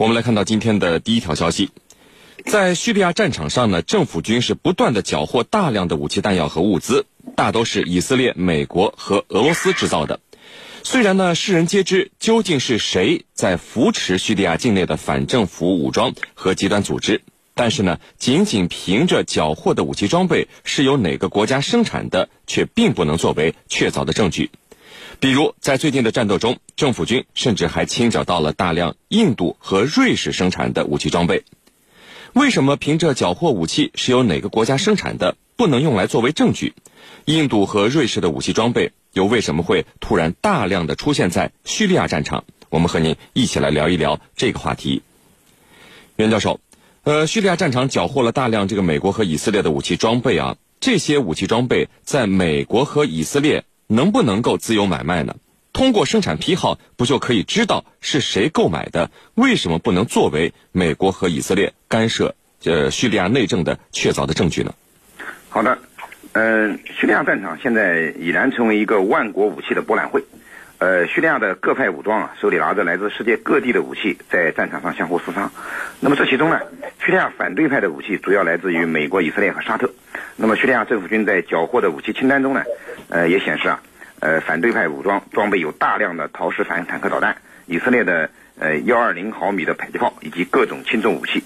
我们来看到今天的第一条消息，在叙利亚战场上呢，政府军是不断的缴获大量的武器弹药和物资，大都是以色列、美国和俄罗斯制造的。虽然呢，世人皆知究竟是谁在扶持叙利亚境内的反政府武装和极端组织，但是呢，仅仅凭着缴获的武器装备是由哪个国家生产的，却并不能作为确凿的证据。比如，在最近的战斗中，政府军甚至还清剿到了大量印度和瑞士生产的武器装备。为什么凭着缴获武器是由哪个国家生产的不能用来作为证据？印度和瑞士的武器装备又为什么会突然大量的出现在叙利亚战场？我们和您一起来聊一聊这个话题。袁教授，呃，叙利亚战场缴获了大量这个美国和以色列的武器装备啊，这些武器装备在美国和以色列。能不能够自由买卖呢？通过生产批号，不就可以知道是谁购买的？为什么不能作为美国和以色列干涉呃叙利亚内政的确凿的证据呢？好的，嗯，叙利亚战场现在已然成为一个万国武器的博览会。呃，叙利亚的各派武装啊，手里拿着来自世界各地的武器，在战场上相互厮杀。那么这其中呢，叙利亚反对派的武器主要来自于美国、以色列和沙特。那么叙利亚政府军在缴获的武器清单中呢，呃，也显示啊，呃，反对派武装装备有大量的陶式反坦克导弹，以色列的呃幺二零毫米的迫击炮以及各种轻重武器。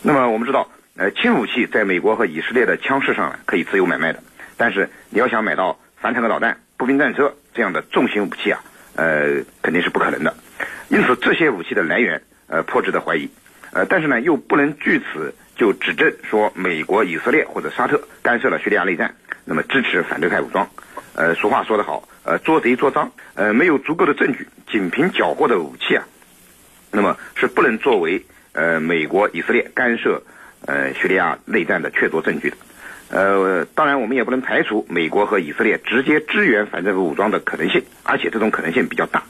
那么我们知道，呃，轻武器在美国和以色列的枪市上呢可以自由买卖的，但是你要想买到反坦克导弹、步兵战车这样的重型武器啊。呃，肯定是不可能的，因此这些武器的来源，呃，颇值得怀疑，呃，但是呢，又不能据此就指证说美国、以色列或者沙特干涉了叙利亚内战，那么支持反对派武装。呃，俗话说得好，呃，捉贼捉赃，呃，没有足够的证据，仅凭缴获的武器啊，那么是不能作为呃美国、以色列干涉呃叙利亚内战的确凿证据的。呃，当然，我们也不能排除美国和以色列直接支援反政府武装的可能性，而且这种可能性比较大。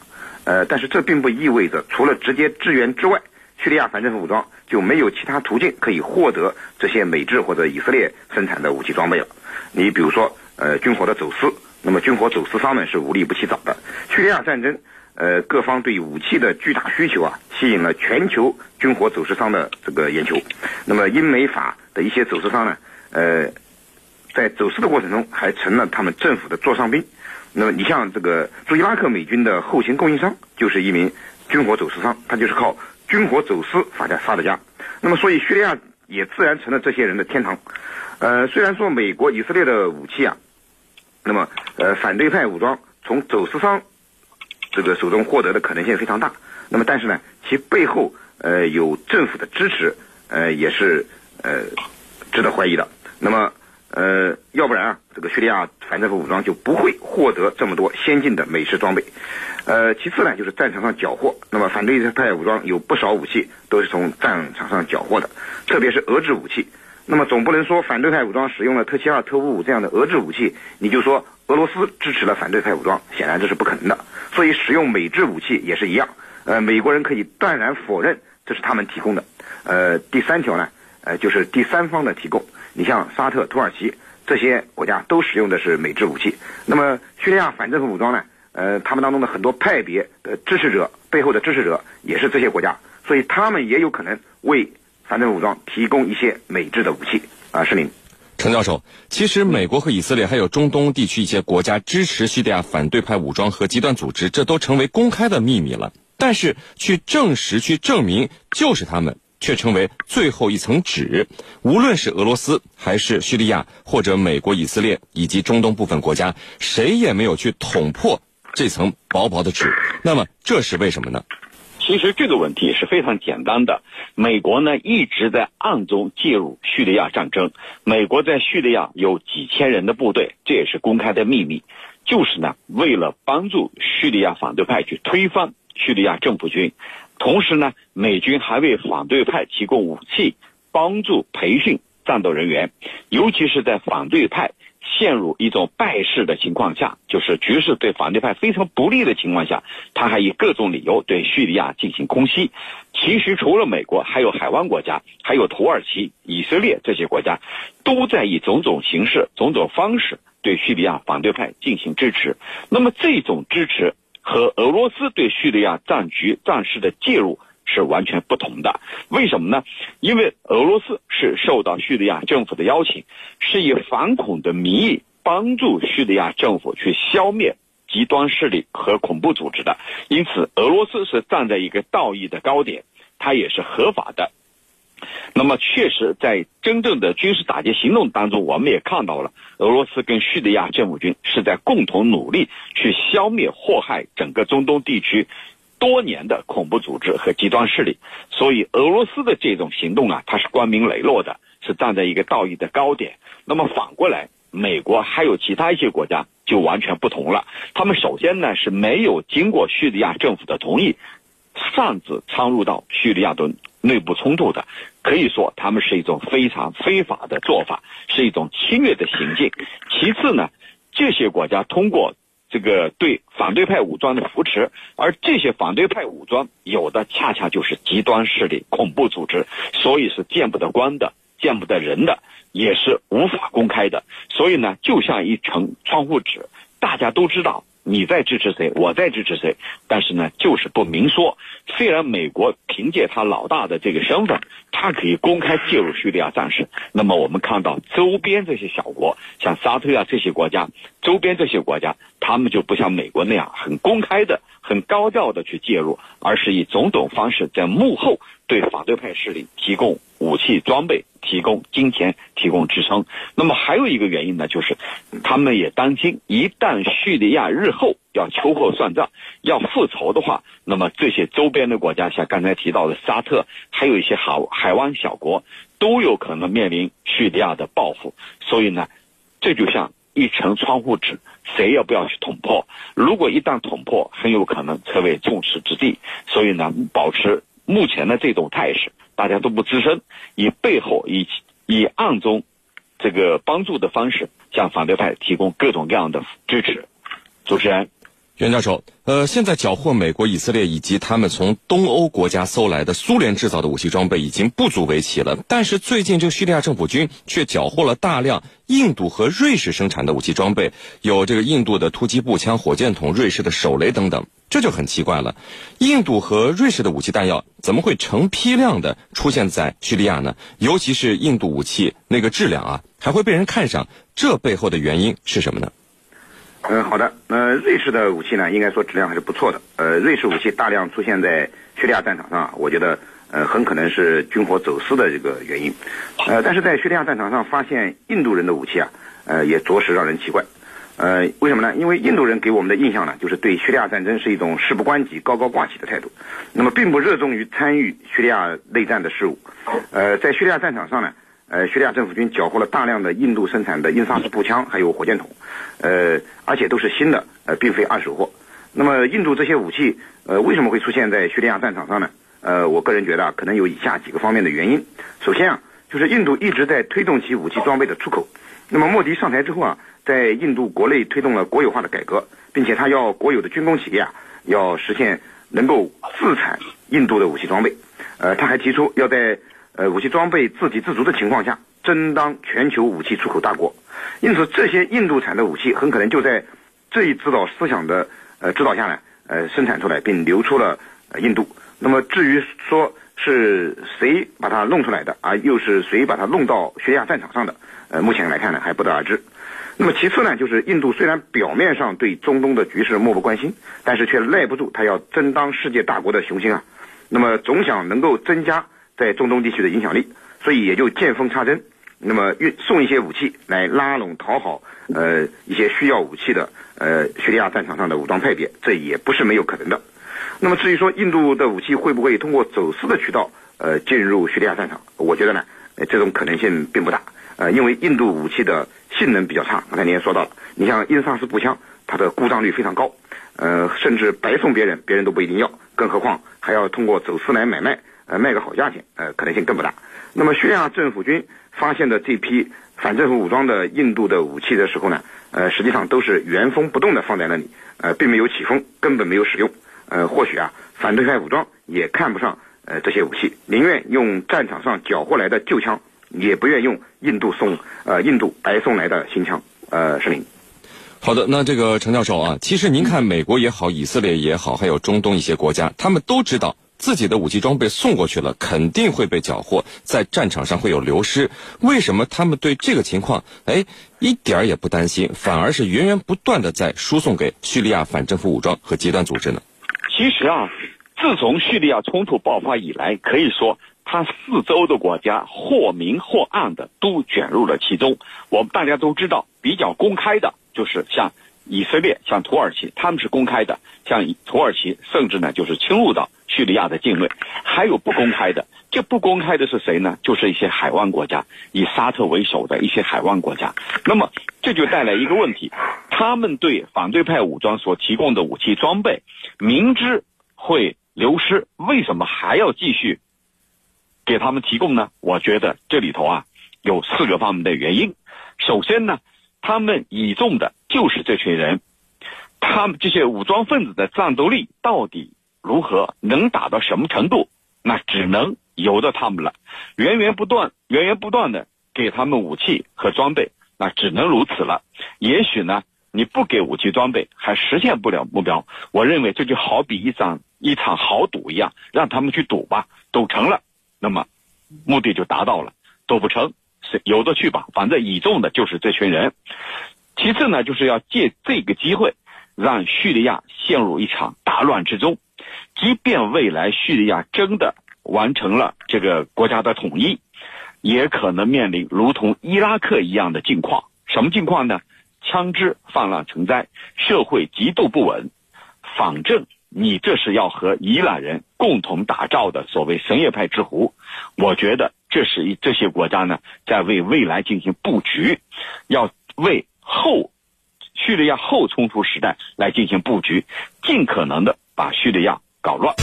呃，但是这并不意味着除了直接支援之外，叙利亚反政府武装就没有其他途径可以获得这些美制或者以色列生产的武器装备了。你比如说，呃，军火的走私，那么军火走私商们是无利不起早的。叙利亚战争，呃，各方对武器的巨大需求啊，吸引了全球军火走私商的这个眼球。那么英美法的一些走私商呢，呃。在走私的过程中，还成了他们政府的座上宾。那么，你像这个驻伊拉克美军的后勤供应商，就是一名军火走私商，他就是靠军火走私发家发的家。那么，所以叙利亚也自然成了这些人的天堂。呃，虽然说美国、以色列的武器啊，那么呃反对派武装从走私商这个手中获得的可能性非常大。那么，但是呢，其背后呃有政府的支持，呃也是呃值得怀疑的。那么。呃，要不然啊，这个叙利亚反政府武装就不会获得这么多先进的美式装备。呃，其次呢，就是战场上缴获。那么反对派武装有不少武器都是从战场上缴获的，特别是俄制武器。那么总不能说反对派武装使用了特七二、特五五这样的俄制武器，你就说俄罗斯支持了反对派武装，显然这是不可能的。所以使用美制武器也是一样。呃，美国人可以断然否认这是他们提供的。呃，第三条呢，呃，就是第三方的提供。你像沙特、土耳其这些国家都使用的是美制武器，那么叙利亚反政府武装呢？呃，他们当中的很多派别的支持者背后的支持者也是这些国家，所以他们也有可能为反政府武装提供一些美制的武器啊。是您，陈教授，其实美国和以色列还有中东地区一些国家支持叙利亚反对派武装和极端组织，这都成为公开的秘密了。但是去证实、去证明就是他们。却成为最后一层纸。无论是俄罗斯，还是叙利亚，或者美国、以色列以及中东部分国家，谁也没有去捅破这层薄薄的纸。那么，这是为什么呢？其实这个问题是非常简单的。美国呢一直在暗中介入叙利亚战争。美国在叙利亚有几千人的部队，这也是公开的秘密。就是呢，为了帮助叙利亚反对派去推翻叙利亚政府军。同时呢，美军还为反对派提供武器，帮助培训战斗人员，尤其是在反对派陷入一种败势的情况下，就是局势对反对派非常不利的情况下，他还以各种理由对叙利亚进行空袭。其实除了美国，还有海湾国家，还有土耳其、以色列这些国家，都在以种种形式、种种方式对叙利亚反对派进行支持。那么这种支持。和俄罗斯对叙利亚战局战事的介入是完全不同的。为什么呢？因为俄罗斯是受到叙利亚政府的邀请，是以反恐的名义帮助叙利亚政府去消灭极端势力和恐怖组织的，因此俄罗斯是站在一个道义的高点，它也是合法的。那么，确实，在真正的军事打击行动当中，我们也看到了俄罗斯跟叙利亚政府军是在共同努力去消灭祸害整个中东地区多年的恐怖组织和极端势力。所以，俄罗斯的这种行动啊，它是光明磊落的，是站在一个道义的高点。那么，反过来，美国还有其他一些国家就完全不同了。他们首先呢是没有经过叙利亚政府的同意，擅自参入到叙利亚的。内部冲突的，可以说他们是一种非常非法的做法，是一种侵略的行径。其次呢，这些国家通过这个对反对派武装的扶持，而这些反对派武装有的恰恰就是极端势力、恐怖组织，所以是见不得光的、见不得人的，也是无法公开的。所以呢，就像一层窗户纸，大家都知道。你在支持谁，我在支持谁，但是呢，就是不明说。虽然美国凭借他老大的这个身份，他可以公开介入叙利亚战事，那么我们看到周边这些小国，像沙特啊这些国家，周边这些国家，他们就不像美国那样很公开的、很高调的去介入，而是以种种方式在幕后对反对派势力提供武器装备。提供金钱，提供支撑。那么还有一个原因呢，就是他们也担心，一旦叙利亚日后要秋后算账、要复仇的话，那么这些周边的国家，像刚才提到的沙特，还有一些海海湾小国，都有可能面临叙利亚的报复。所以呢，这就像一层窗户纸，谁也不要去捅破。如果一旦捅破，很有可能成为众矢之的。所以呢，保持目前的这种态势。大家都不吱声，以背后以以暗中这个帮助的方式，向反对派提供各种各样的支持。主持人。袁教授，呃，现在缴获美国、以色列以及他们从东欧国家搜来的苏联制造的武器装备已经不足为奇了，但是最近这个叙利亚政府军却缴获了大量印度和瑞士生产的武器装备，有这个印度的突击步枪、火箭筒、瑞士的手雷等等，这就很奇怪了。印度和瑞士的武器弹药怎么会成批量的出现在叙利亚呢？尤其是印度武器那个质量啊，还会被人看上，这背后的原因是什么呢？嗯，好的。呃，瑞士的武器呢，应该说质量还是不错的。呃，瑞士武器大量出现在叙利亚战场上，我觉得呃很可能是军火走私的这个原因。呃，但是在叙利亚战场上发现印度人的武器啊，呃，也着实让人奇怪。呃，为什么呢？因为印度人给我们的印象呢，就是对叙利亚战争是一种事不关己、高高挂起的态度，那么并不热衷于参与叙利亚内战的事务。呃，在叙利亚战场上呢。呃，叙利亚政府军缴获了大量的印度生产的英萨斯步枪，还有火箭筒，呃，而且都是新的，呃，并非二手货。那么，印度这些武器，呃，为什么会出现在叙利亚战场上呢？呃，我个人觉得啊可能有以下几个方面的原因。首先啊，就是印度一直在推动其武器装备的出口。那么，莫迪上台之后啊，在印度国内推动了国有化的改革，并且他要国有的军工企业啊，要实现能够自产印度的武器装备。呃，他还提出要在呃，武器装备自给自足的情况下，争当全球武器出口大国。因此，这些印度产的武器很可能就在这一指导思想的呃指导下呢，呃，生产出来并流出了印度。那么，至于说是谁把它弄出来的，啊，又是谁把它弄到叙利亚战场上的，呃，目前来看呢，还不得而知。那么，其次呢，就是印度虽然表面上对中东的局势漠不关心，但是却耐不住他要争当世界大国的雄心啊。那么，总想能够增加。在中东地区的影响力，所以也就见缝插针，那么运送一些武器来拉拢讨好呃一些需要武器的呃叙利亚战场上的武装派别，这也不是没有可能的。那么至于说印度的武器会不会通过走私的渠道呃进入叙利亚战场，我觉得呢，这种可能性并不大。呃，因为印度武器的性能比较差，刚才您也说到了，你像英萨斯步枪，它的故障率非常高，呃，甚至白送别人，别人都不一定要，更何况还要通过走私来买卖。呃，卖个好价钱，呃，可能性更不大。那么，叙利亚政府军发现的这批反政府武装的印度的武器的时候呢，呃，实际上都是原封不动的放在那里，呃，并没有起封，根本没有使用。呃，或许啊，反对派武装也看不上呃这些武器，宁愿用战场上缴获来的旧枪，也不愿用印度送呃印度白送来的新枪。呃，是您。好的，那这个陈教授啊，其实您看，美国也好，以色列也好，还有中东一些国家，他们都知道。自己的武器装备送过去了，肯定会被缴获，在战场上会有流失。为什么他们对这个情况，哎，一点儿也不担心，反而是源源不断的在输送给叙利亚反政府武装和极端组织呢？其实啊，自从叙利亚冲突爆发以来，可以说它四周的国家或明或暗的都卷入了其中。我们大家都知道，比较公开的就是像。以色列像土耳其，他们是公开的；像土耳其，甚至呢就是侵入到叙利亚的境内。还有不公开的，这不公开的是谁呢？就是一些海湾国家，以沙特为首的一些海湾国家。那么这就带来一个问题：他们对反对派武装所提供的武器装备，明知会流失，为什么还要继续给他们提供呢？我觉得这里头啊有四个方面的原因。首先呢。他们倚重的就是这群人，他们这些武装分子的战斗力到底如何，能打到什么程度，那只能由着他们了。源源不断、源源不断的给他们武器和装备，那只能如此了。也许呢，你不给武器装备，还实现不了目标。我认为这就好比一场一场豪赌一样，让他们去赌吧，赌成了，那么目的就达到了；赌不成。是有的去吧，反正倚重的就是这群人。其次呢，就是要借这个机会，让叙利亚陷入一场大乱之中。即便未来叙利亚真的完成了这个国家的统一，也可能面临如同伊拉克一样的境况。什么境况呢？枪支泛滥成灾，社会极度不稳。反正你这是要和伊朗人共同打造的所谓什叶派之湖，我觉得。这是一这些国家呢，在为未来进行布局，要为后叙利亚后冲突时代来进行布局，尽可能的把叙利亚搞乱。